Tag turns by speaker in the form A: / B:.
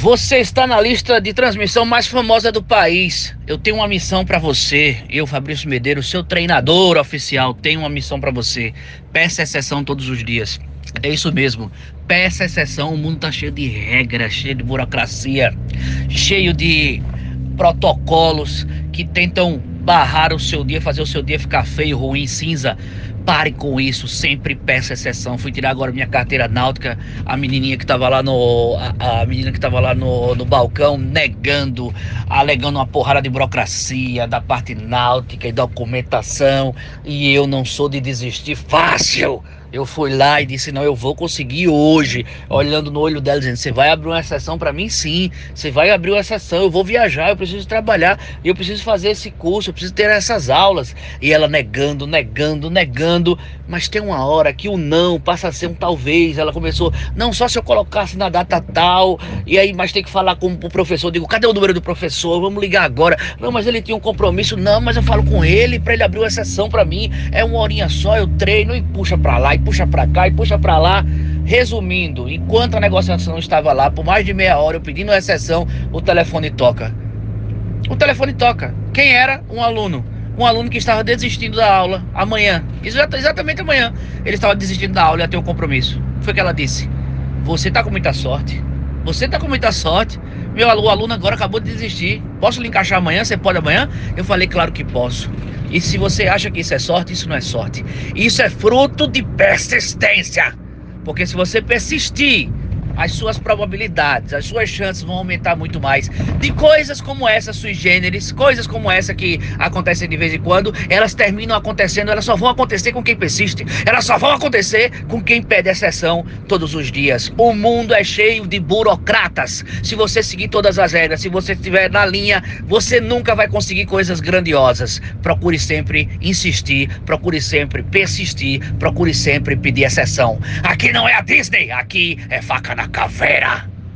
A: Você está na lista de transmissão mais famosa do país. Eu tenho uma missão para você. Eu, Fabrício Medeiros, seu treinador oficial, tenho uma missão para você. Peça exceção todos os dias. É isso mesmo. Peça exceção. O mundo tá cheio de regras, cheio de burocracia, cheio de protocolos que tentam barrar o seu dia, fazer o seu dia ficar feio, ruim, cinza. Pare com isso, sempre peça exceção. Fui tirar agora minha carteira náutica, a menininha que tava lá no a, a menina que tava lá no, no balcão negando, alegando uma porrada de burocracia da parte náutica e documentação, e eu não sou de desistir fácil. Eu fui lá e disse: Não, eu vou conseguir hoje. Olhando no olho dela, dizendo: Você vai abrir uma exceção para mim? Sim. Você vai abrir uma exceção. Eu vou viajar, eu preciso trabalhar, eu preciso fazer esse curso, eu preciso ter essas aulas. E ela negando, negando, negando. Mas tem uma hora que o não passa a ser um talvez. Ela começou: Não, só se eu colocasse na data tal. E aí, mas tem que falar com o professor. Eu digo: Cadê o número do professor? Vamos ligar agora. Não, mas ele tinha um compromisso. Não, mas eu falo com ele para ele abrir uma exceção para mim. É uma horinha só, eu treino e puxa para lá e puxa para cá e puxa para lá. Resumindo, enquanto a negociação estava lá, por mais de meia hora, eu pedindo exceção, o telefone toca. O telefone toca. Quem era? Um aluno. Um aluno que estava desistindo da aula amanhã. Exatamente amanhã. Ele estava desistindo da aula e ia ter um compromisso. Foi o que ela disse. Você está com muita sorte. Você está com muita sorte. Meu aluno agora acabou de desistir. Posso lhe encaixar amanhã? Você pode amanhã? Eu falei, claro que posso. E se você acha que isso é sorte, isso não é sorte. Isso é fruto de persistência. Porque se você persistir, as suas probabilidades, as suas chances vão aumentar muito mais. De coisas como essa sui generis, coisas como essa que acontecem de vez em quando, elas terminam acontecendo, elas só vão acontecer com quem persiste. Elas só vão acontecer com quem pede exceção todos os dias. O mundo é cheio de burocratas. Se você seguir todas as regras, se você estiver na linha, você nunca vai conseguir coisas grandiosas. Procure sempre insistir, procure sempre persistir, procure sempre pedir exceção. Aqui não é a Disney, aqui é faca na cafera.